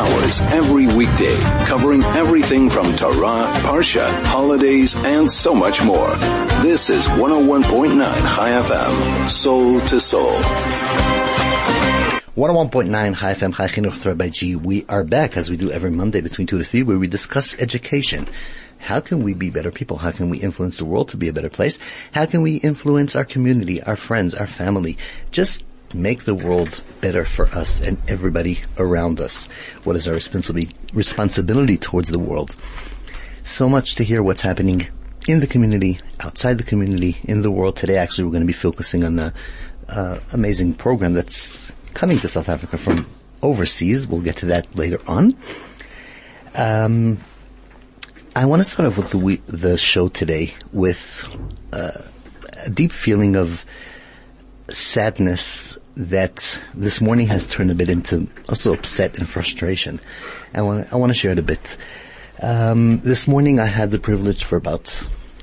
hours every weekday, covering everything from Torah, Parsha, holidays, and so much more. This is 101.9 Chai FM, Soul to Soul. 101.9 Chai FM Chai Chinuch Rabbi G. We are back as we do every Monday between 2 to 3 where we discuss education. How can we be better people? How can we influence the world to be a better place? How can we influence our community, our friends, our family? Just make the world better for us and everybody around us. What is our responsibility, responsibility towards the world? So much to hear what's happening in the community, outside the community, in the world. Today actually we're going to be focusing on an amazing program that's coming to South Africa from overseas. We'll get to that later on. Um, I want to start off with the, the show today with uh, a deep feeling of sadness that this morning has turned a bit into also upset and frustration. I want I want to share it a bit. Um, this morning I had the privilege for about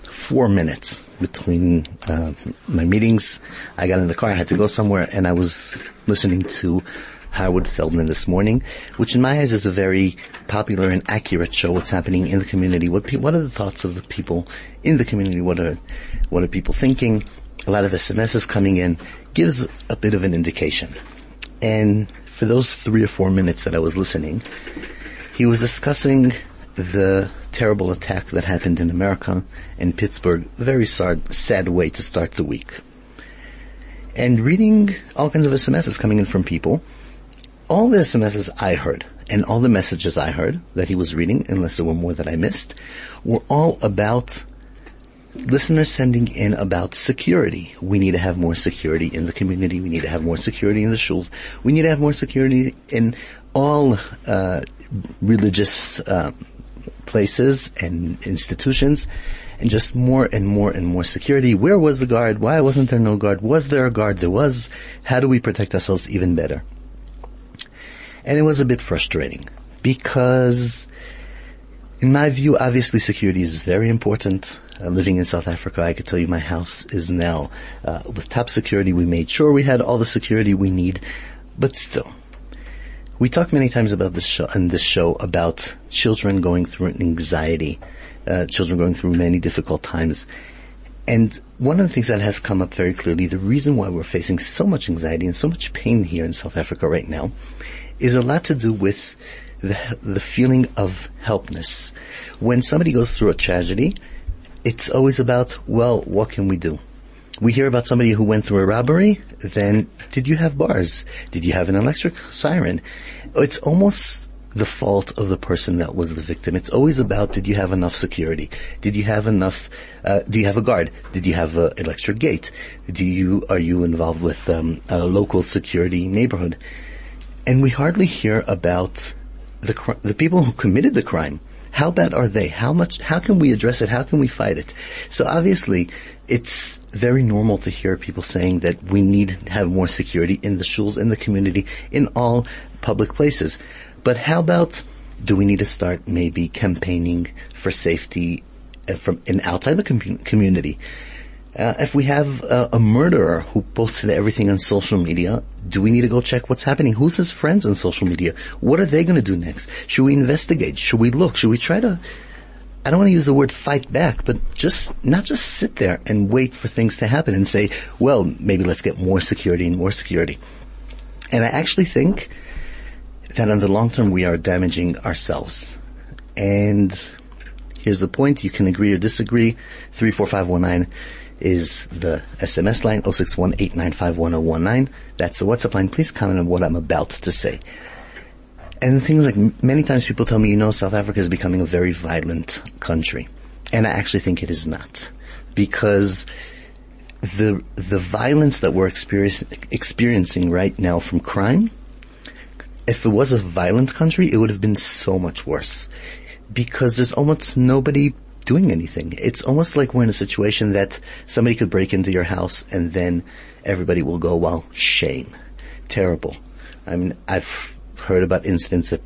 four minutes between uh, my meetings. I got in the car, I had to go somewhere, and I was listening to Howard Feldman this morning, which in my eyes is a very popular and accurate show. What's happening in the community? What pe- what are the thoughts of the people in the community? What are what are people thinking? A lot of SMSs coming in gives a bit of an indication. And for those three or four minutes that I was listening, he was discussing the terrible attack that happened in America in Pittsburgh. Very sad, sad way to start the week. And reading all kinds of SMSs coming in from people all the SMSs I heard and all the messages I heard that he was reading, unless there were more that I missed, were all about listeners sending in about security. We need to have more security in the community. We need to have more security in the schools. We need to have more security in all uh, religious uh, places and institutions. And just more and more and more security. Where was the guard? Why wasn't there no guard? Was there a guard? There was. How do we protect ourselves even better? And it was a bit frustrating because in my view, obviously security is very important. Uh, living in South Africa, I could tell you my house is now uh, with top security. We made sure we had all the security we need, but still, we talk many times about this show in this show about children going through anxiety, uh, children going through many difficult times, and one of the things that has come up very clearly, the reason why we're facing so much anxiety and so much pain here in South Africa right now, is a lot to do with the, the feeling of helplessness. When somebody goes through a tragedy, it's always about, well, what can we do? We hear about somebody who went through a robbery, then did you have bars? Did you have an electric siren? It's almost the fault of the person that was the victim. It's always about did you have enough security? Did you have enough? Uh, do you have a guard? Did you have an electric gate? Do you are you involved with um, a local security neighborhood? And we hardly hear about the the people who committed the crime. How bad are they? How much? How can we address it? How can we fight it? So obviously, it's very normal to hear people saying that we need to have more security in the schools, in the community, in all public places. But how about do we need to start maybe campaigning for safety uh, from in outside the com- community? Uh, if we have uh, a murderer who posted everything on social media, do we need to go check what's happening? Who's his friends on social media? What are they going to do next? Should we investigate? Should we look? Should we try to? I don't want to use the word fight back, but just not just sit there and wait for things to happen and say, well, maybe let's get more security and more security. And I actually think that in the long term we are damaging ourselves. And here's the point. You can agree or disagree. 34519 is the SMS line 061 That's the WhatsApp line. Please comment on what I'm about to say. And things like many times people tell me, you know, South Africa is becoming a very violent country. And I actually think it is not. Because the, the violence that we're experiencing right now from crime, if it was a violent country, it would have been so much worse. Because there's almost nobody doing anything. It's almost like we're in a situation that somebody could break into your house and then everybody will go, well, shame. Terrible. I mean, I've heard about incidents that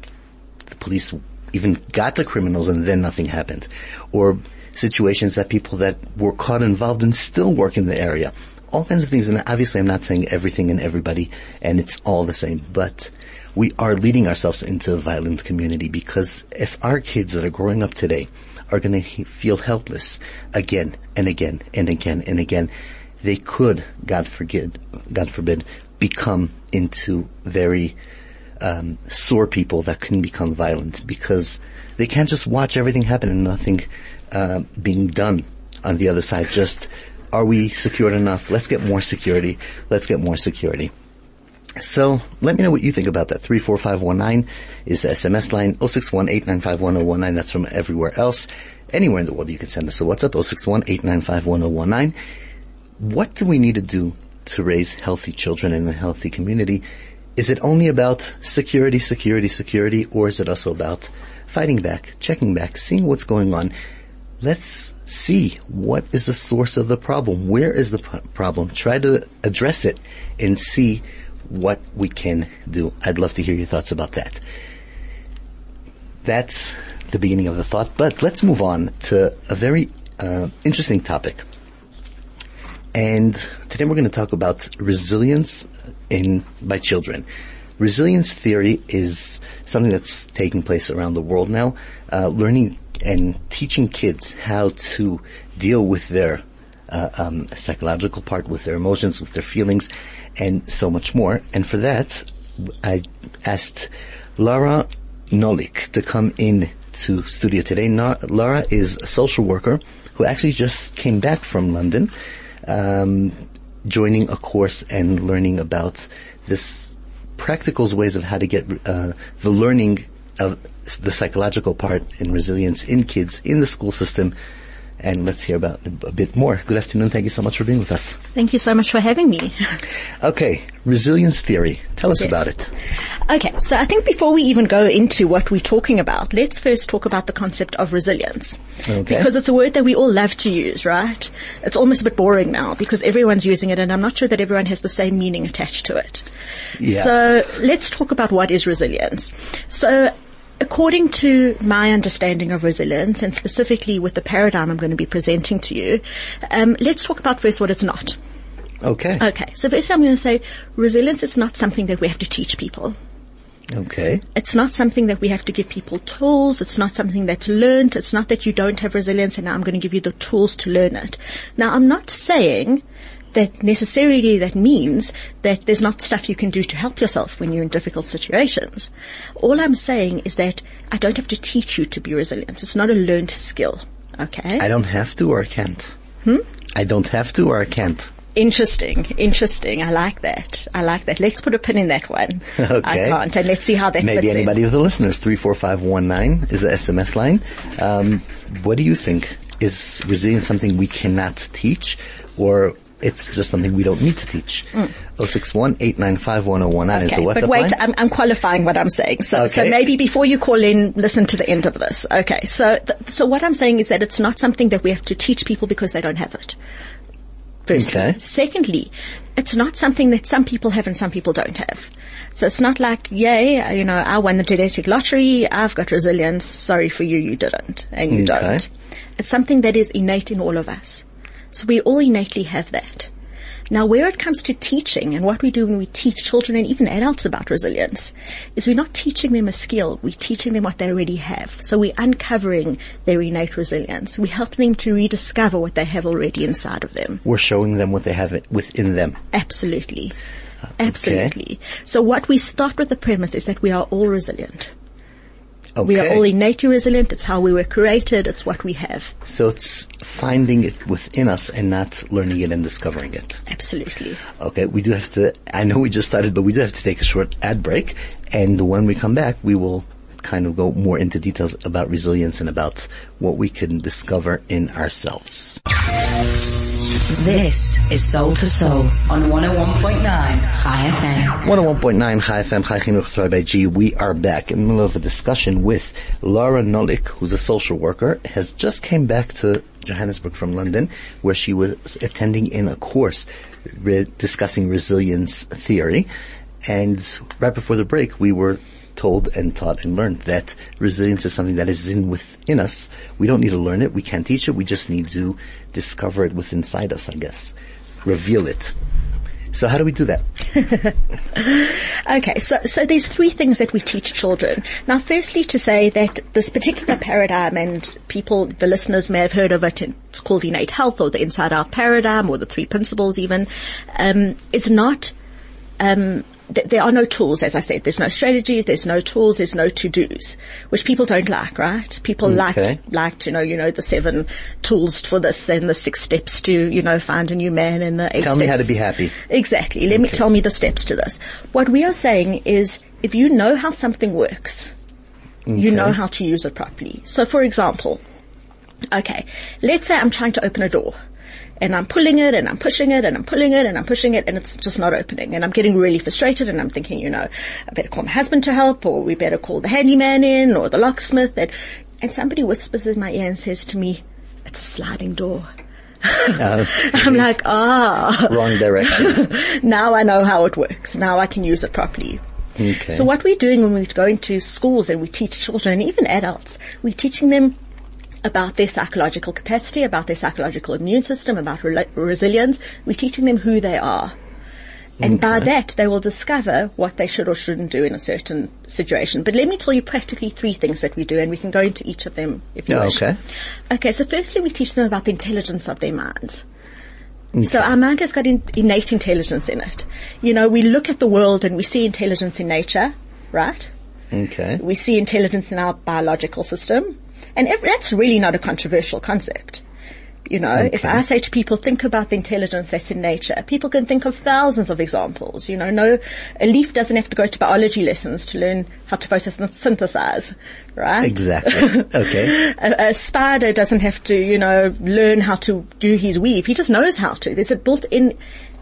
the police even got the criminals and then nothing happened. Or situations that people that were caught involved in still work in the area. all kinds of things. And obviously I'm not saying everything and everybody and it's all the same, but we are leading ourselves into a violent community because if our kids that are growing up today are going to feel helpless again and again and again and again, they could, God forbid, God forbid, become into very um, sore people that can become violent because they can't just watch everything happen and nothing uh, being done on the other side. Just are we secured enough? Let's get more security. Let's get more security. So let me know what you think about that. 34519 is the SMS line. 61 That's from everywhere else. Anywhere in the world you can send us a WhatsApp. 61 What do we need to do to raise healthy children in a healthy community? Is it only about security, security, security, or is it also about fighting back, checking back, seeing what's going on? Let's see what is the source of the problem. Where is the problem? Try to address it and see what we can do. I'd love to hear your thoughts about that. That's the beginning of the thought, but let's move on to a very uh, interesting topic. And today we're going to talk about resilience in by children. Resilience theory is something that's taking place around the world now. Uh, learning and teaching kids how to deal with their uh, um, psychological part, with their emotions, with their feelings, and so much more. And for that, I asked Lara Noik to come in to studio today. Na- Lara is a social worker who actually just came back from London, um, joining a course and learning about this practical ways of how to get uh, the learning of the psychological part in resilience in kids in the school system and let's hear about a bit more. Good afternoon. Thank you so much for being with us. Thank you so much for having me. okay, resilience theory. Tell us yes. about it. Okay, so I think before we even go into what we're talking about, let's first talk about the concept of resilience. Okay. Because it's a word that we all love to use, right? It's almost a bit boring now because everyone's using it and I'm not sure that everyone has the same meaning attached to it. Yeah. So let's talk about what is resilience. So according to my understanding of resilience, and specifically with the paradigm I'm going to be presenting to you, um, let's talk about first what it's not. Okay. Okay. So first I'm going to say resilience is not something that we have to teach people. Okay. It's not something that we have to give people tools. It's not something that's learned. It's not that you don't have resilience and now I'm going to give you the tools to learn it. Now I'm not saying that necessarily that means that there's not stuff you can do to help yourself when you're in difficult situations. All I'm saying is that I don't have to teach you to be resilient. It's not a learned skill. Okay? I don't have to or I can't. Hmm? I don't have to or I can't. Interesting, interesting. I like that. I like that. Let's put a pin in that one. Okay. I can't, and let's see how that Maybe anybody in. of the listeners, 34519 is the SMS line. Um, what do you think? Is resilience something we cannot teach or it's just something we don't need to teach. Mm. 061 895 1019 is the WhatsApp But wait, line. I'm, I'm, qualifying what I'm saying. So, okay. so maybe before you call in, listen to the end of this. Okay. So, th- so what I'm saying is that it's not something that we have to teach people because they don't have it. Firstly. Okay. Secondly, it's not something that some people have and some people don't have. So it's not like, yay, you know, I won the genetic lottery, I've got resilience, sorry for you, you didn't, and you okay. don't. It's something that is innate in all of us. So we all innately have that. Now, where it comes to teaching and what we do when we teach children and even adults about resilience is we're not teaching them a skill. We're teaching them what they already have. So we're uncovering their innate resilience. We're helping them to rediscover what they have already inside of them. We're showing them what they have within them. Absolutely. Uh, Absolutely. Okay. So what we start with the premise is that we are all resilient. Okay. We are all innately resilient. It's how we were created. It's what we have. So it's finding it within us and not learning it and discovering it. Absolutely. Okay, we do have to, I know we just started, but we do have to take a short ad break. And when we come back, we will kind of go more into details about resilience and about what we can discover in ourselves. This is Soul to Soul on 101.9 Chai FM. 101.9 Chai FM, Chai Chinuch by G. We are back in the middle of a discussion with Lara Noik, who's a social worker, has just came back to Johannesburg from London, where she was attending in a course re- discussing resilience theory. And right before the break, we were told and taught and learned that resilience is something that is in within us. We don't need to learn it. We can't teach it. We just need to discover it within inside us, I guess. reveal it. So how do we do that? Okay, so, so there's three things that we teach children. Now, firstly, to say that this particular paradigm, and people, the listeners may have heard of it, it's called innate health or the inside out paradigm or the three principles even, um, is not, um, th- there are no tools, as I said. There's no strategies, there's no tools, there's no to-dos, which people don't like, right? People Okay. like, like to know, you know, the seven tools for this and the six steps to, you know, find a new man and the eight Tell me how steps- to be happy. Exactly. Let me tell me the steps to this. What we are saying is if you know how something works, you know how to use it properly. So for example, okay, let's say I'm trying to open a door and I'm pulling it and I'm pushing it and I'm pulling it and I'm pushing it and it's just not opening and I'm getting really frustrated and I'm thinking, you know, I better call my husband to help or we better call the handyman in or the locksmith and, and somebody whispers in my ear and says to me, it's a sliding door. Uh, I'm like, ah. wrong direction. now I know how it works. Now I can use it properly. Okay. So what we're doing when we go into schools and we teach children and even adults, we're teaching them about their psychological capacity, about their psychological immune system, about rela- resilience. We're teaching them who they are. And by that, they will discover what they should or shouldn't do in a certain situation. But let me tell you practically three things that we do, and we can go into each of them if you Yeah, wish. okay. Okay, so firstly, we teach them about the intelligence of their minds. So our mind has got in, innate intelligence in it. You know, we look at the world and we see intelligence in nature, right? Okay. We see intelligence in our biological system. And ev- that's really not a controversial concept. You know, if I say to people, think about the intelligence that's in nature, people can think of thousands of examples. You know, no, a leaf doesn't have to go to biology lessons to learn how to photosynthesize, right? Exactly. Okay. a, a spider doesn't have to, you know, learn how to do his weave. He just knows how to. There's a built-in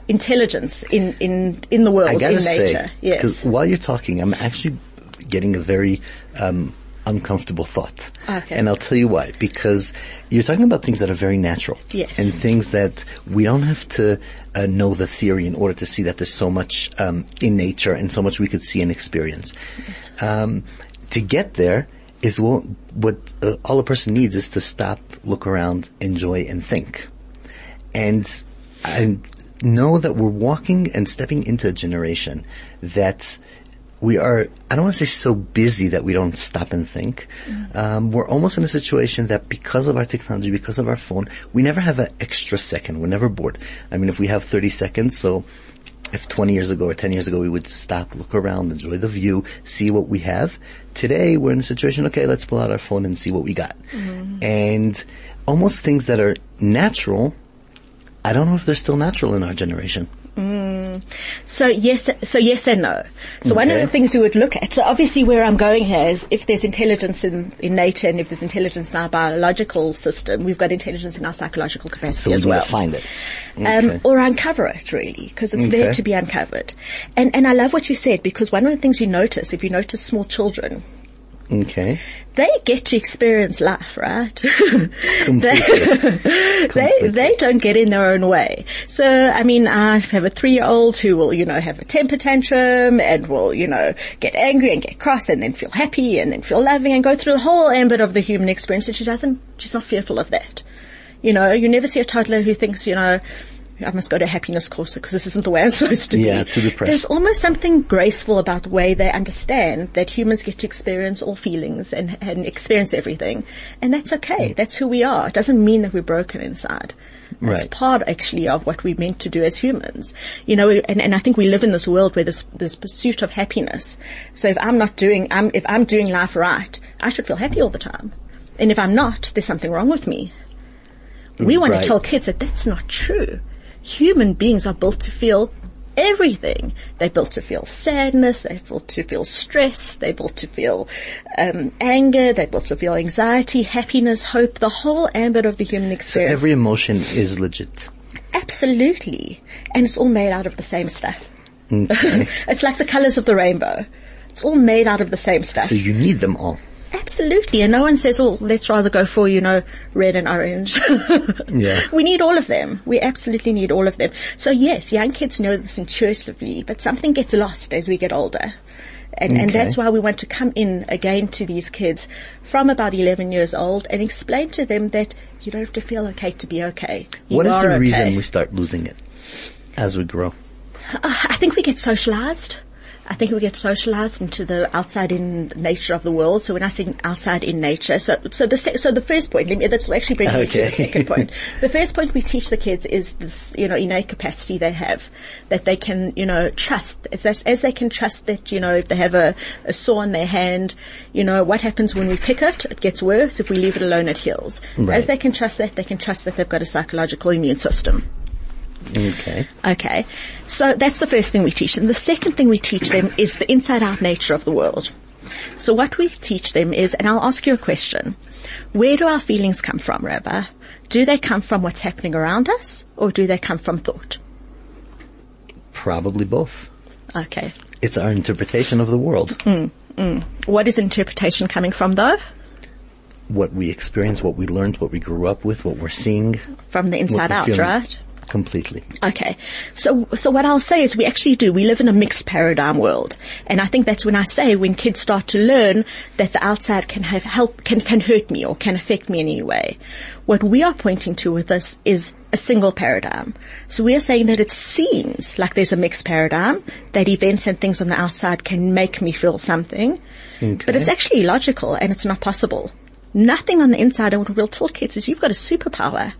intelligence in, in, in the world, I gotta in say, nature. because Yes. while you're talking, I'm actually getting a very um, uncomfortable thought. Okay. And I'll tell you why. Because you're talking about things that are very natural. Yes. And things that we don't have to uh, know the theory in order to see that there's so much um, in nature and so much we could see and experience. Um, to get there is what, what uh, all a person needs is to stop, look around, enjoy, and think. And I know that we're walking and stepping into a generation that we are, I don't want to say so busy that we don't stop and think. Um, we're almost in a situation that because of our technology, because of our phone, we never have an extra second. We're never bored. I mean, if we have 30 seconds, so if 20 years ago or 10 years ago we would stop, look around, enjoy the view, see what we have. Today we're in a situation, okay, let's pull out our phone and see what we got. And almost things that are natural, I don't know if they're still natural in our generation. So yes, so yes and no. So one of the things we would look at, so obviously where I'm going here is if there's intelligence in, in nature and if there's intelligence in our biological system, we've got intelligence in our psychological capacity So as well. find it. um, or uncover it really, because it's there to be uncovered. And and I love what you said because one of the things you notice if you notice small children, Okay. they get to experience life, right? Completely. they they don't get in their own way. So I mean, I have a three year old who will you know have a temper tantrum and will you know get angry and get cross and then feel happy and then feel loving and go through the whole ambit of the human experience. And she doesn't. She's not fearful of that. You know, you never see a toddler who thinks you know. I must go to a happiness course because this isn't the way I'm supposed to Yeah, be. too depressed. There's almost something graceful about the way they understand that humans get to experience all feelings and, and experience everything. And that's okay. Mm. That's who we are. It doesn't mean that we're broken inside. That's Right. part actually of what we're meant to do as humans. You know, and, and I think we live in this world where this, this pursuit of happiness. So if I'm not doing, I'm, if I'm doing life right, I should feel happy all the time. And if I'm not, there's something wrong with me. We want Right. to tell kids that that's not true. Human beings are built to feel everything. They're built to feel sadness. They're built to feel stress. They're built to feel um, anger. They're built to feel anxiety, happiness, hope. The whole ambit of the human experience. So every emotion is legit. Absolutely, and it's all made out of the same stuff. Okay. It's like the colors of the rainbow. It's all made out of the same stuff. so you need them all. Absolutely, and no one says, "Oh, let's rather go for you know red and orange." Yeah. we need all of them. We absolutely need all of them. So yes, young kids know this intuitively, but something gets lost as we get older. And, and that's why we want to come in again to these kids from about 11 years old and explain to them that you don't have to feel okay to be okay. You What is the reason okay. we start losing it? as we grow? Uh, I think we get socialized. I think we get socialized into the outside in nature of the world. So when I say outside in nature, so so the so the first point, let me, that will actually bring me to the second point. The first point we teach the kids is this, you know, innate capacity they have that they can, you know, trust as, as, as they can trust that, you know, if they have a, a saw in their hand, you know, what happens when we pick it? It gets worse. If we leave it alone, it heals. Right. As they can trust that, they can trust that they've got a psychological immune system. Okay. Okay. So that's the first thing we teach them. The second thing we teach them is the inside out nature of the world. So what we teach them is, and I'll ask you a question. Where do our feelings come from, Rabbi? Do they come from what's happening around us or do they come from thought? Probably both. Okay. It's our interpretation of the world. Mm, mm. What is interpretation coming from though? What we experience, what we learned, what we grew up with, what we're seeing. From the inside out, feeling. right? Completely. Okay. So, so what I'll say is we actually do. We live in a mixed paradigm world. And I think that's when I say when kids start to learn that the outside can have help, can, can hurt me or can affect me in any way. What we are pointing to with this is a single paradigm. So we are saying that it seems like there's a mixed paradigm, that events and things on the outside can make me feel something. But it's actually illogical and it's not possible. Nothing on the inside, and what we'll tell kids is you've got a superpower.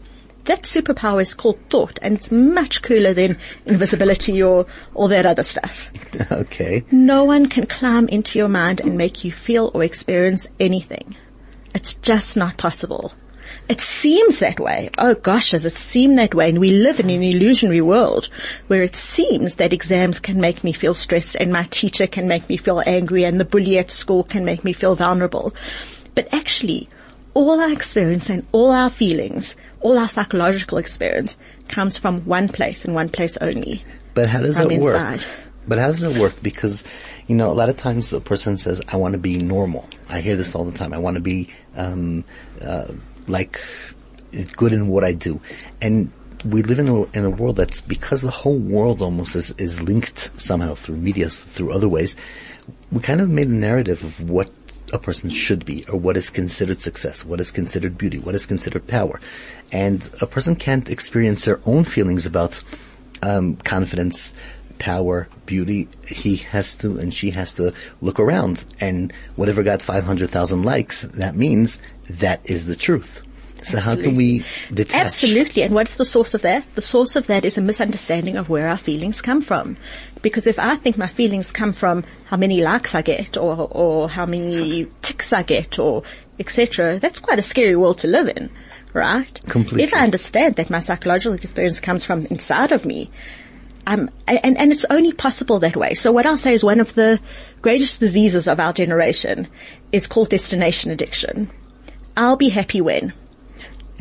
That superpower is called thought, and it's much cooler than invisibility or all that other stuff. okay. No one can climb into your mind and make you feel or experience anything. It's just not possible. It seems that way. Oh gosh, does it seem that way? And we live in an illusionary world where it seems that exams can make me feel stressed and my teacher can make me feel angry and the bully at school can make me feel vulnerable. But actually, all our experience and all our feelings, all our psychological experience comes from one place and one place only. But how does it work? inside. But how does it work? Because, you know, a lot of times a person says, I want to be normal. I hear this all the time. I want to be, um, uh, like, good in what I do. And we live in a, in a world that's, because the whole world almost is, is linked somehow through media, through other ways, we kind of made a narrative of what a person should be or what is considered success, what is considered beauty, what is considered power. And a person can't experience their own feelings about um, confidence, power, beauty. He has to and she has to look around and whatever got 500,000 likes, that means that is the truth. So how can we detach? Absolutely. And what's the source of that? The source of that is a misunderstanding of where our feelings come from. Because if I think my feelings come from how many likes I get or, or how many ticks I get or etc., that's quite a scary world to live in, right? Completely. If I understand that my psychological experience comes from inside of me, um, and, and it's only possible that way. So what I'll say is one of the greatest diseases of our generation is called destination addiction. I'll be happy when.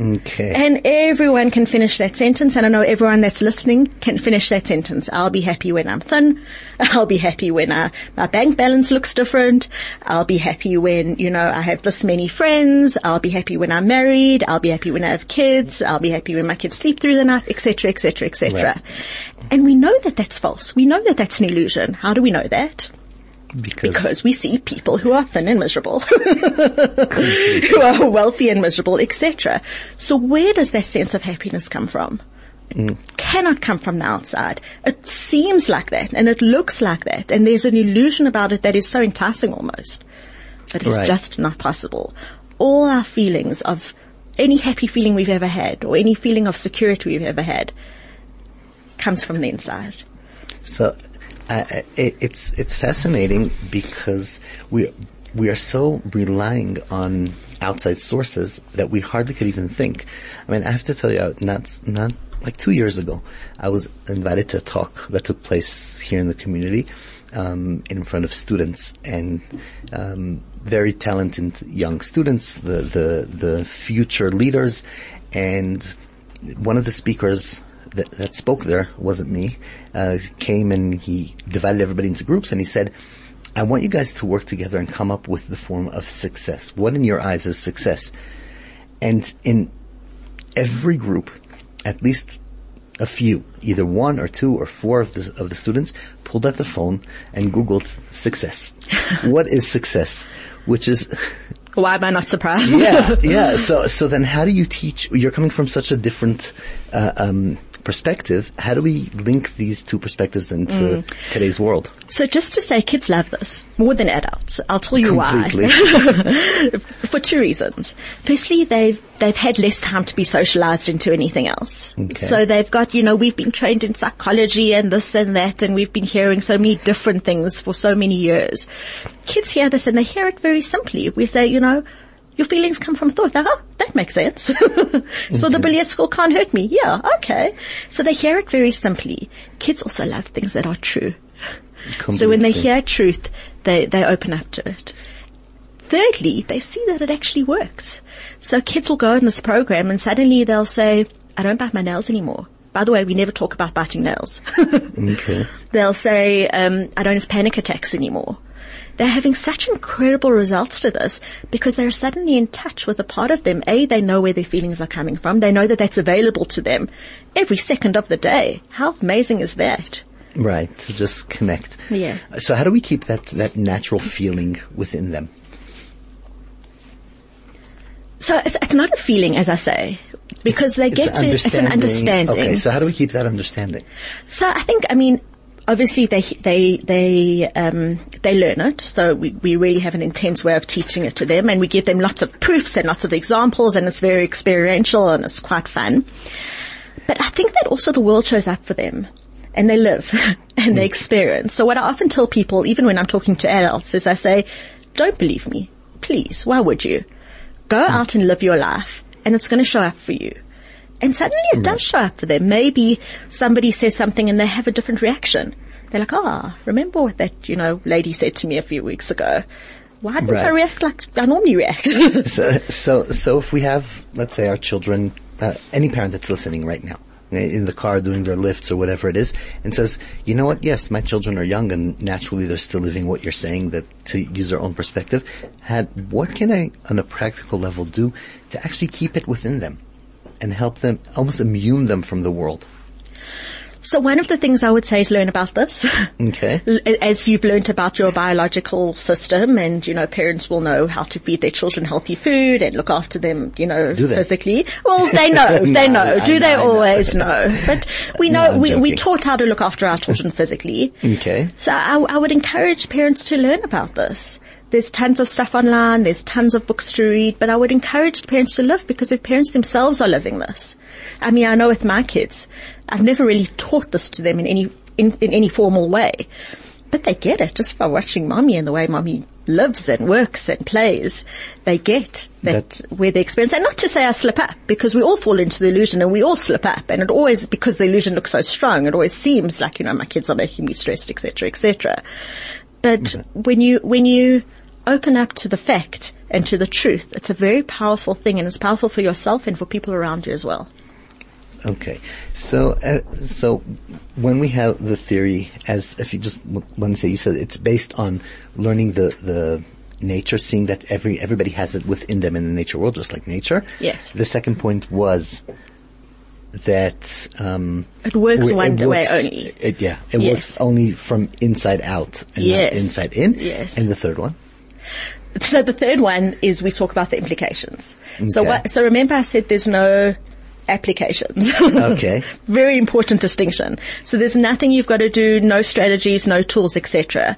Okay. And everyone can finish that sentence, and I know everyone that's listening can finish that sentence. I'll be happy when I'm thin. I'll be happy when I, my bank balance looks different. I'll be happy when, you know, I have this many friends. I'll be happy when I'm married. I'll be happy when I have kids. I'll be happy when my kids sleep through the night, etc., etc., etc. And we know that that's false. We know that that's an illusion. How do we know that? Because, Because we see people who are thin and miserable, who are wealthy and miserable, etc. So where does that sense of happiness come from? It cannot come from the outside. It seems like that and it looks like that and there's an illusion about it that is so enticing almost. But it's Right. just not possible. All our feelings of any happy feeling we've ever had or any feeling of security we've ever had comes from the inside. So it, it's it's fascinating because we we are so relying on outside sources that we hardly could even think. I mean, I have to tell you, not not like two years ago, I was invited to a talk that took place here in the community um, in front of students and um, very talented young students, the the the future leaders, and one of the speakers that, that spoke there wasn't me. Uh, came and he divided everybody into groups, and he said, "I want you guys to work together and come up with the form of success. What in your eyes is success?" And in every group, at least a few, either one or two or four of the of the students pulled out the phone and Googled success. what is success? Which is Why am I not surprised? yeah, yeah. So, so then how do you teach? You're coming from such a different uh, um, perspective, how do we link these two perspectives into mm. today's world? So just to say, kids love this more than adults. I'll tell you Completely. why. For two reasons. Firstly, they've they've had less time to be socialized into anything else. Okay. So they've got, you know, we've been trained in psychology and this and that, and we've been hearing so many different things for so many years. Kids hear this and they hear it very simply. We say, you know. Your feelings come from thought. Like, oh, that makes sense. so the bully at school can't hurt me. Yeah, okay. So they hear it very simply. Kids also love things that are true. So when they hear truth, they, they open up to it. Thirdly, they see that it actually works. So kids will go in this program and suddenly they'll say, I don't bite my nails anymore. By the way, we never talk about biting nails. Okay. they'll say, um, I don't have panic attacks anymore. They're having such incredible results to this because they're suddenly in touch with a part of them. A, they know where their feelings are coming from. They know that that's available to them every second of the day. How amazing is that? Right. To just connect. Yeah. So how do we keep that, that natural feeling within them? So it's, it's not a feeling, as I say, because they get to, it's an understanding. Okay. So how do we keep that understanding? So I think, I mean, obviously they, they, they, um, they learn it. So we, we really have an intense way of teaching it to them and we give them lots of proofs and lots of examples and it's very experiential and it's quite fun. But I think that also the world shows up for them and they live and they experience. So what I often tell people, even when I'm talking to adults, is I say, don't believe me. Please. Why would you? Go out and live your life and it's going to show up for you. And suddenly it does show up for them. Maybe somebody says something and they have a different reaction. They're like, ah, remember what that, you know, lady said to me a few weeks ago. Why didn't I react like I normally react? So, so, so if we have, let's say our children, uh, any parent that's listening right now, uh, in the car doing their lifts or whatever it is, and says, you know what, yes, my children are young and naturally they're still living what you're saying, that to use their own perspective, had, what can I, on a practical level do to actually keep it within them and help them, almost immune them from the world? so one of the things I would say is learn about this. Okay. as you've learned about your biological system and, you know, parents will know how to feed their children healthy food and look after them, you know, physically. Well, they know, No, they know. I- Do I they I always know? But we know, I'm we, we taught how to look after our children physically. Okay. So I, I would encourage parents to learn about this. There's tons of stuff online, there's tons of books to read, but I would encourage parents to live because if parents themselves are living this. I mean, I know with my kids, I've never really taught this to them in any, in, in any formal way. But they get it just by watching mommy and the way mommy lives and works and plays. They get that That- where they experience, and not to say I slip up because we all fall into the illusion and we all slip up and it always, because the illusion looks so strong, it always seems like, you know, my kids are making me stressed, etc., etc. But mm-hmm. when you, when you open up to the fact and to the truth, it's a very powerful thing and it's powerful for yourself and for people around you as well. Okay, so uh, so when we have the theory, as if you just want to say, you said it's based on learning the the nature, seeing that every everybody has it within them in the nature world, just like nature. Yes. The second point was that um, It works one way works- only. It, yeah, it Yes. works only from inside out and Yes. not inside in. Yes. And the third one. So the third one is we talk about the implications. So what, so remember I said there's no applications. Okay. Very important distinction. So there's nothing you've got to do, no strategies, no tools, etc.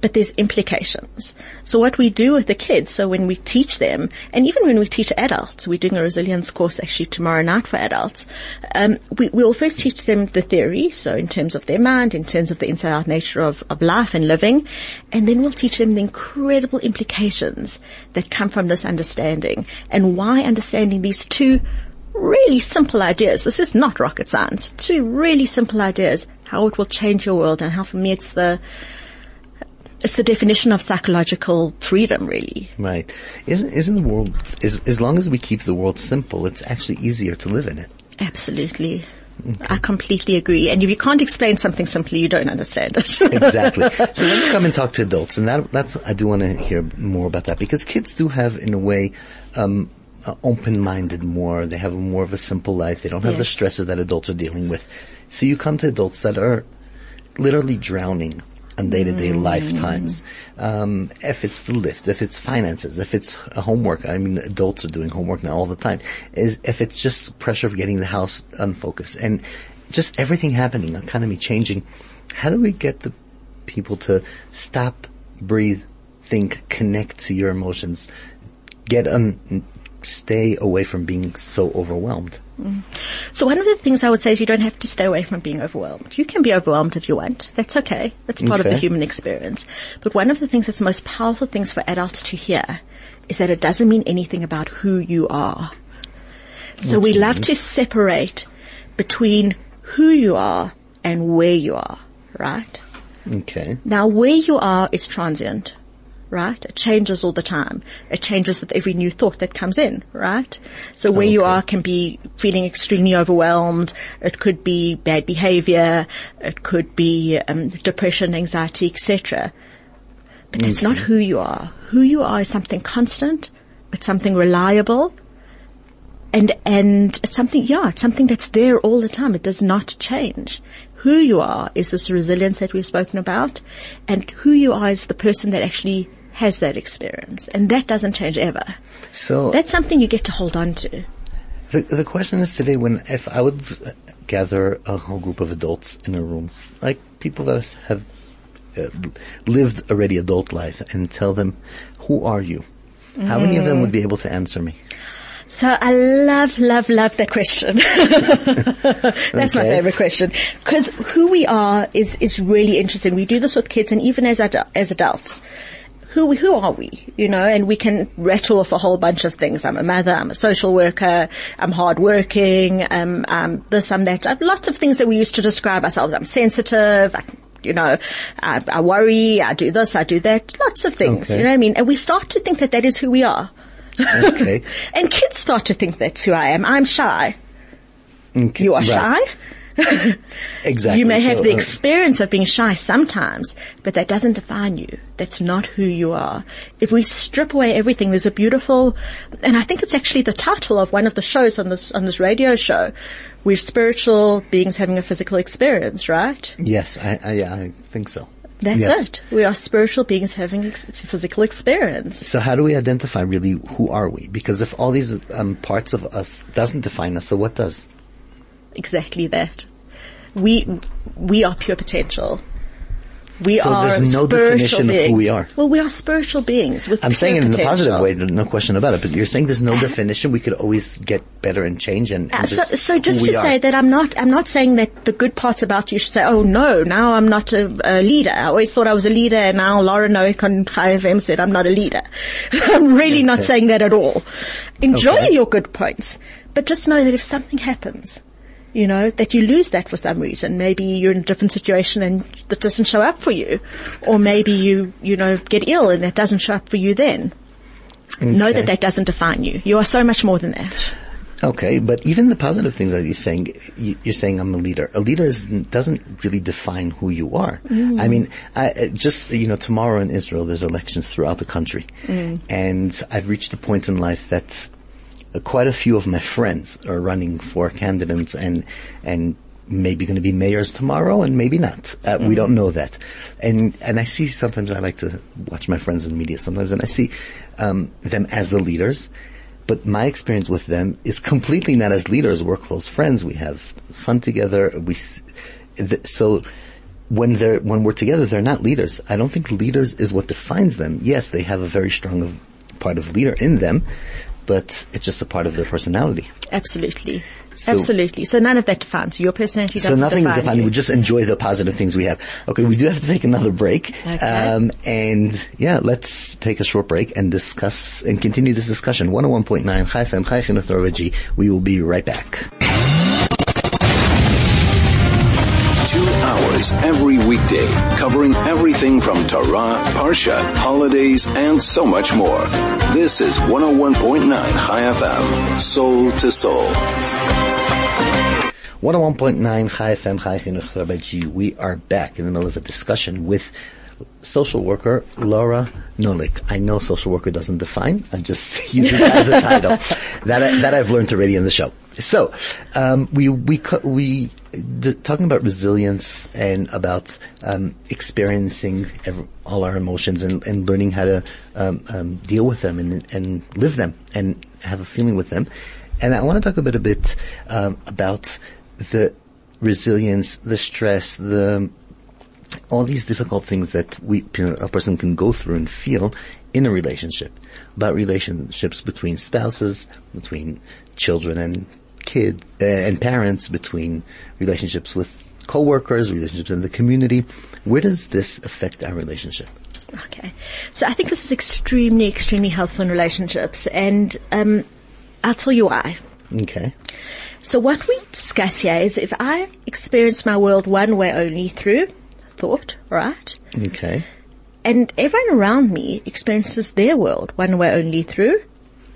But there's implications. So what we do with the kids, so when we teach them, and even when we teach adults, we're doing a resilience course actually tomorrow night for adults, um, we, we'll first teach them the theory, so in terms of their mind, in terms of the inside out nature of, of life and living, and then we'll teach them the incredible implications that come from this understanding and why understanding these two really simple ideas. This is not rocket science. Two really simple ideas. How it will change your world and how for me it's the, it's the definition of psychological freedom really. Right. Isn't isn't the world as as long as we keep the world simple, it's actually easier to live in it. Absolutely. I completely agree. And if you can't explain something simply, you don't understand it. exactly. So when you come and talk to adults, and that, that's I do want to hear more about that because kids do have, in a way, um, uh, open-minded more. They have more of a simple life. They don't have the Yes. stresses that adults are dealing with. So you come to adults that are literally drowning on day-to-day lifetimes. Um, if it's the lift, if it's finances, if it's homework. I mean, adults are doing homework now all the time. Is if it's just pressure of getting the house unfocused and just everything happening, economy changing. How do we get the people to stop, breathe, think, connect to your emotions, get un, stay away from being so overwhelmed? Mm. So one of the things I would say is you don't have to stay away from being overwhelmed. You can be overwhelmed if you want. That's okay. That's part of the human experience. But one of the things that's the most powerful things for adults to hear is that it doesn't mean anything about who you are. So oh, we love to separate between who you are and where you are, right? Okay. Now where you are is transient, right? It changes all the time. It changes with every new thought that comes in, right? So where you are can be feeling extremely overwhelmed. It could be bad behavior. It could be um, depression, anxiety, etc. But that's not who you are. Who you are is something constant. It's something reliable. And, and it's something, yeah, it's something that's there all the time. It does not change. Who you are is this resilience that we've spoken about. And who you are is the person that actually has that experience. And that doesn't change ever. So That's something you get to hold on to. The, the question is today when if I would gather a whole group of adults in a room, like people that have uh, lived already adult life and tell them, who are you? How many of them would be able to answer me? So I love, love, love that question. That's my favorite question. Because who we are is, is really interesting. We do this with kids and even as, as adults. Who, who are we? You know, and we can rattle off a whole bunch of things. I'm a mother, I'm a social worker, I'm hardworking, um, um, this, I'm that. Uh, Lots of things that we used to describe ourselves. I'm sensitive, I, you know, I, I worry, I do this, I do that. Lots of things, Okay. you know what I mean? And we start to think that that is who we are. Okay. And kids start to think that's who I am. I'm shy. okay. You are right. shy. Exactly. You may have the uh, experience of being shy sometimes, but that doesn't define you. That's not who you are. If we strip away everything, there's a beautiful, and I think it's actually the title of one of the shows on this, on this radio show. We're spiritual beings having a physical experience, right? yes, I, I, yeah, I think so. That's Yes. it. We are spiritual beings having ex- physical experience. So how do we identify really who are we? Because if all these um, parts of us doesn't define us, so what does? Exactly that. We, we are pure potential. We So are there's no spiritual definition of who beings. we are. Well, we are spiritual beings with I'm saying it in a positive way, no question about it. But you're saying there's no definition. We could always get better and change. And, and Uh, so, so just to we are. say that I'm not, I'm not saying that the good parts about you should say, oh no, now I'm not a, a leader. I always thought I was a leader and now Lara Noik on Chai FM said I'm not a leader. I'm really not saying that at all. Enjoy Okay. your good points, but just know that if something happens, you know, that you lose that for some reason. Maybe you're in a different situation and that doesn't show up for you. Or maybe you, you know, get ill and that doesn't show up for you then. Know that that doesn't define you. You are so much more than that. Okay, but even the positive things that you're saying, you- you're saying I'm a leader. A leader is, doesn't really define who you are. I mean, I, uh, just, you know, tomorrow in Israel there's elections throughout the country. And I've reached a point in life that quite a few of my friends are running for candidates and, and maybe going to be mayors tomorrow and maybe not. Uh, We don't know that. And, and I see sometimes I like to watch my friends in media sometimes and I see, um, them as the leaders. But my experience with them is completely not as leaders. We're close friends. We have fun together. We, th- so when they're, when we're together, they're not leaders. I don't think leaders is what defines them. Yes, they have a very strong of, part of leader in them, but it's just a part of their personality. Absolutely. So- Absolutely. So none of that defines you. Your personality So doesn't nothing is define defined. you. We just enjoy the positive things we have. Okay, we do have to take another break. Okay. Um, and yeah, let's take a short break and discuss and continue this discussion. 101.9 Chai FM, Chai G. We will be right back. Two hours every weekday, covering everything from Torah, Parsha, holidays, and so much more. This is 101.9 Chai FM, soul to soul. 101.9 Chai FM, Chai Chinuch Torah G. We are back in the middle of a discussion with social worker Lara Noik. I know social worker doesn't define. I just use it as a title. that I, that I've learned already in the show. So um, we we we the, talking about resilience and about um, experiencing ev all our emotions and, and learning how to um, um, deal with them and and live them and have a feeling with them. And I want to talk a bit a bit um, about the resilience, the stress, the all these difficult things that we a person can go through and feel in a relationship. About relationships between spouses, between children and kids uh, and parents, between relationships with co-workers, relationships in the community. Where does this affect our relationship? Okay. So I think this is extremely, extremely helpful in relationships and, um, I'll tell you why. Okay. So what we discuss here is if I experience my world one way only through thought, right? Okay. And everyone around me experiences their world one way only through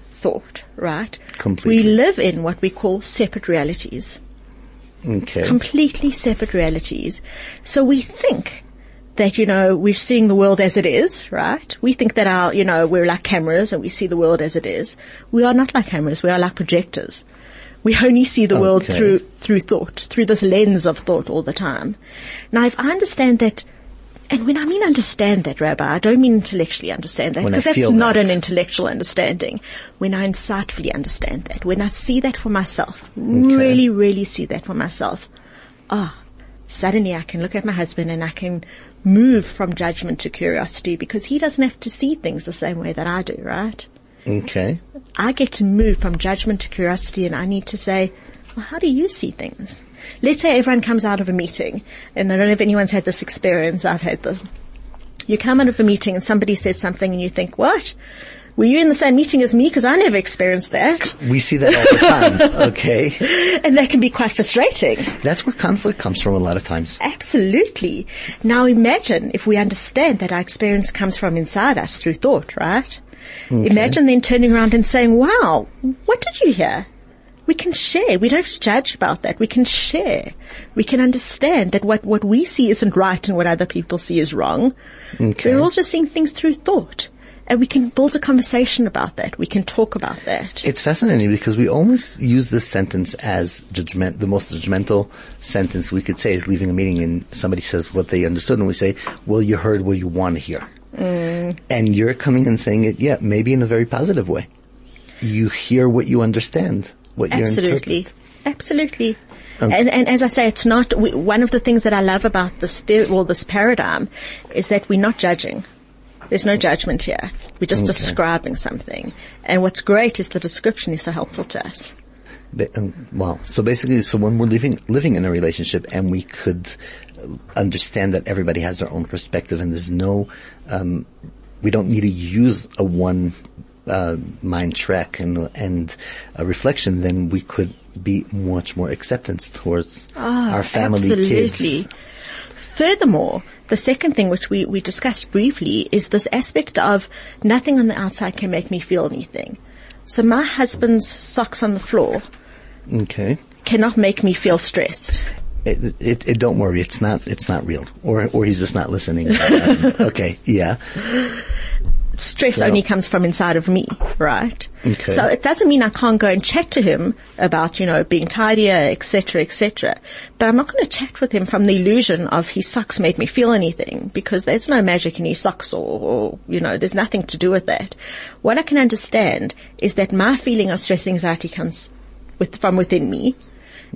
thought, right? Completely. We live in what we call separate realities. Okay. Completely separate realities. So we think that, you know, we're seeing the world as it is, right? We think that our, you know, we're like cameras and we see the world as it is. We are not like cameras, we are like projectors. We only see the world through, through thought, through this lens of thought all the time. Now if I understand that, and when I mean understand that, Rabbi, I don't mean intellectually understand that, because that's not that. an intellectual understanding. When I insightfully understand that, when I see that for myself, really, really see that for myself, ah, suddenly I can look at my husband and I can move from judgment to curiosity because he doesn't have to see things the same way that I do, right? Okay. I get to move from judgment to curiosity and I need to say, well, how do you see things? Let's say everyone comes out of a meeting and I don't know if anyone's had this experience. I've had this. You come out of a meeting and somebody says something and you think, what? Were you in the same meeting as me? Cause I never experienced that. We see that all the time. Okay. And that can be quite frustrating. That's where conflict comes from a lot of times. Absolutely. Now imagine if we understand that our experience comes from inside us through thought, right? Imagine then turning around and saying, wow, what did you hear? We can share. We don't have to judge about that. We can share. We can understand that what, what we see isn't right and what other people see is wrong. Okay. We're all just seeing things through thought. And we can build a conversation about that. We can talk about that. It's fascinating because we almost use this sentence as judgment, the most judgmental sentence we could say is leaving a meeting and somebody says what they understood and we say, well, you heard what you want to hear. And you're coming and saying it, yeah, maybe in a very positive way. You hear what you understand, what you Absolutely. interpret. Absolutely. Okay. And, and as I say, it's not, we, one of the things that I love about this, well, this paradigm is that we're not judging. There's no judgment here. We're just Okay. describing something. And what's great is the description is so helpful to us. Ba- um, Wow. So basically, so when we're living living in a relationship and we could understand that everybody has their own perspective and there's no, um, we don't need to use a one uh, mind track and and a reflection, then we could be much more acceptance towards our family, Ah, Absolutely. kids. Furthermore, the second thing which we, we discussed briefly is this aspect of nothing on the outside can make me feel anything. So my husband's socks on the floor Okay. cannot make me feel stressed. It, it, it, don't worry, it's not, it's not real. Or, or he's just not listening. Um, okay, yeah. stress So- only comes from inside of me, right? Okay. So it doesn't mean I can't go and chat to him about, you know, being tidier, etc., etc. But I'm not going to chat with him from the illusion of his socks made me feel anything because there's no magic in his socks or, or, you know, there's nothing to do with that. What I can understand is that my feeling of stress anxiety comes with, from within me.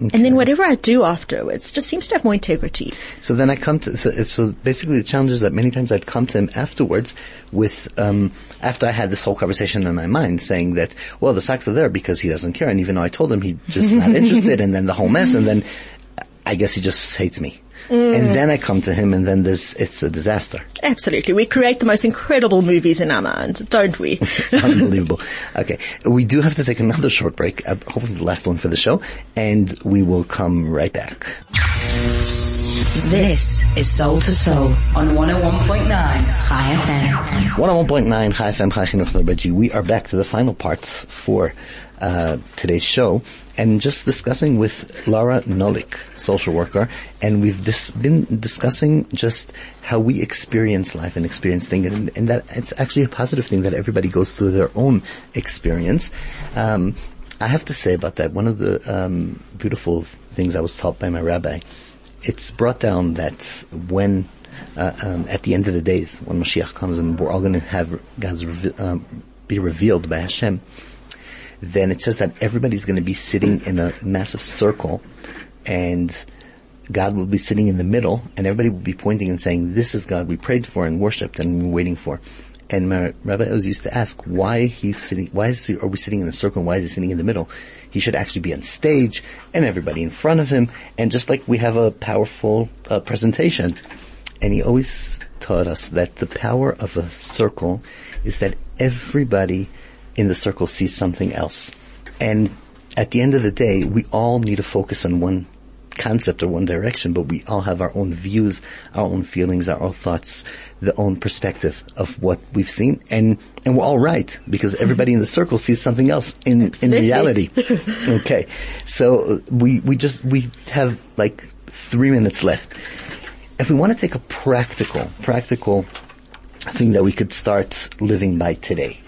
And then whatever I do afterwards just seems to have more integrity. So then I come to, so, so basically the challenge is that many times I'd come to him afterwards with, um, after I had this whole conversation in my mind saying that, well, the socks are there because he doesn't care. And even though I told him he's just not interested and then the whole mess and then I guess he just hates me. And then I come to him and then there's, it's a disaster. Absolutely. We create the most incredible movies in our mind, don't we? Unbelievable. Okay. We do have to take another short break, uh, hopefully the last one for the show, and we will come right back. This is Soul to Soul on 101.9 Chai FM. 101.9 Chai FM, Chai Chinuch Reggie. We are back to the final part for uh, today's show and just discussing with Lara Noik, social worker, and we've dis- been discussing just how we experience life and experience things, and, and that it's actually a positive thing that everybody goes through their own experience. Um, I have to say about that, one of the um, beautiful things I was taught by my rabbi, it's brought down that when uh, um, at the end of the days, when Mashiach comes and we're all going to have God's um, be revealed by Hashem, then it says that everybody's going to be sitting in a massive circle, and God will be sitting in the middle and everybody will be pointing and saying, this is God we prayed for and worshipped and waiting for. And my Rabbi Oz used to ask why he's sitting, why is he, are we sitting in a circle and why is he sitting in the middle? He should actually be on stage and everybody in front of him and just like we have a powerful uh, presentation. And he always taught us that the power of a circle is that everybody in the circle sees something else. And at the end of the day, we all need to focus on one concept or one direction, but we all have our own views, our own feelings, our own thoughts, the own perspective of what we've seen, and and we're all right because everybody in the circle sees something else in in reality. okay, so we we just we have like three minutes left. If we want to take a practical practical thing that we could start living by today,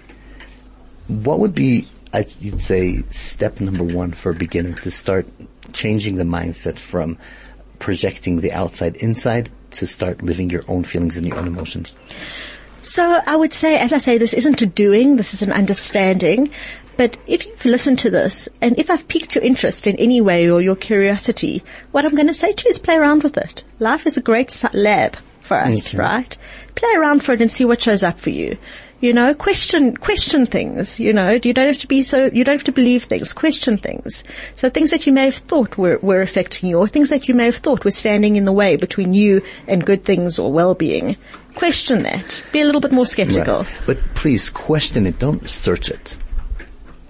what would be I'd say step number one for a beginner to start changing the mindset from projecting the outside inside to start living your own feelings and your own emotions? So I would say, as I say, this isn't a doing, this is an understanding. But if you've listened to this and if I've piqued your interest in any way or your curiosity, what I'm going to say to you is play around with it. Life is a great lab for us, okay. right? Play around for it and see what shows up for you. You know, question, question things, you know, you don't have to be so, you don't have to believe things, question things. So things that you may have thought were, were affecting you or things that you may have thought were standing in the way between you and good things or well-being. Question that. Be a little bit more skeptical. Right. But please question it, don't search it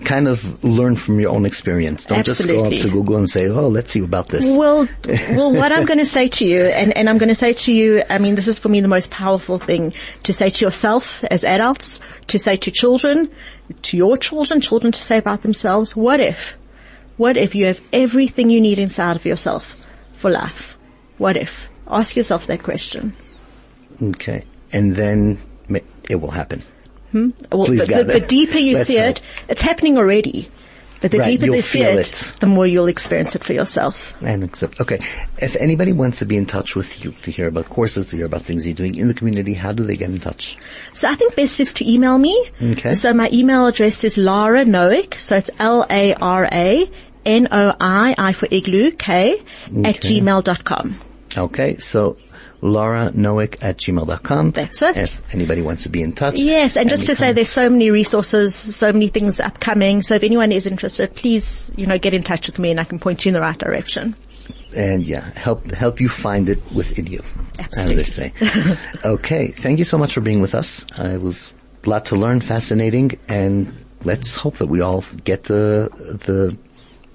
kind of learn from your own experience. Don't Absolutely. just go up to Google and say, oh, let's see about this. Well, well, what I'm going to say to you, and, and I'm going to say to you, I mean, this is for me the most powerful thing to say to yourself as adults, to say to children, to your children, children to say about themselves, what if? What if you have everything you need inside of yourself for life? What if? Ask yourself that question. Okay. And then it will happen. Hmm? Well, Please, the, the, the, deeper you see it, it's happening already. But the right, deeper you see it, it, the more you'll experience it for yourself. And accept. Okay. If anybody wants to be in touch with you to hear about courses, to hear about things you're doing in the community, how do they get in touch? So I think best is to email me. Okay. So my email address is Lara Noik. So it's L-A-R-A N-O-I, I for igloo, K, okay. at gmail.com. Okay. So Lara Noik at gmail.com. That's it. If anybody wants to be in touch. Yes, and just to say there's so many resources, so many things upcoming. So if anyone is interested, please, you know, get in touch with me and I can point you in the right direction. And yeah, help, help you find it within you. Absolutely. As they say. okay. Thank you so much for being with us. Uh, it was a lot to learn, fascinating, and let's hope that we all get the, the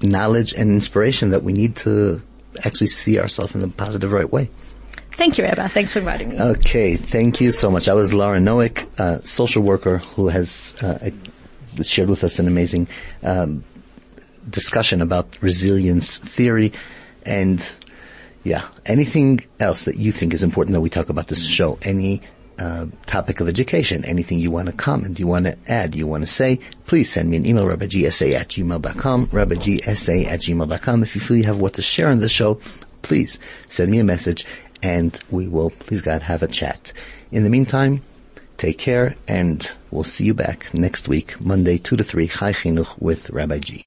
knowledge and inspiration that we need to actually see ourselves in the positive right way. Thank you, Rabbi. Thanks for inviting me. Okay, thank you so much. I was Lara Noik, a social worker who has uh, shared with us an amazing um, discussion about resilience theory and yeah, anything else that you think is important that we talk about this show, any uh, topic of education, anything you want to comment, you want to add, you want to say, please send me an email, rabbigsa at gmail.com, rabbigsa at gmail.com. If you feel you have what to share on the show, please send me a message and we will, please God, have a chat. In the meantime, take care and we'll see you back next week, Monday 2 to 3, Chai Chinuch with Rabbi G.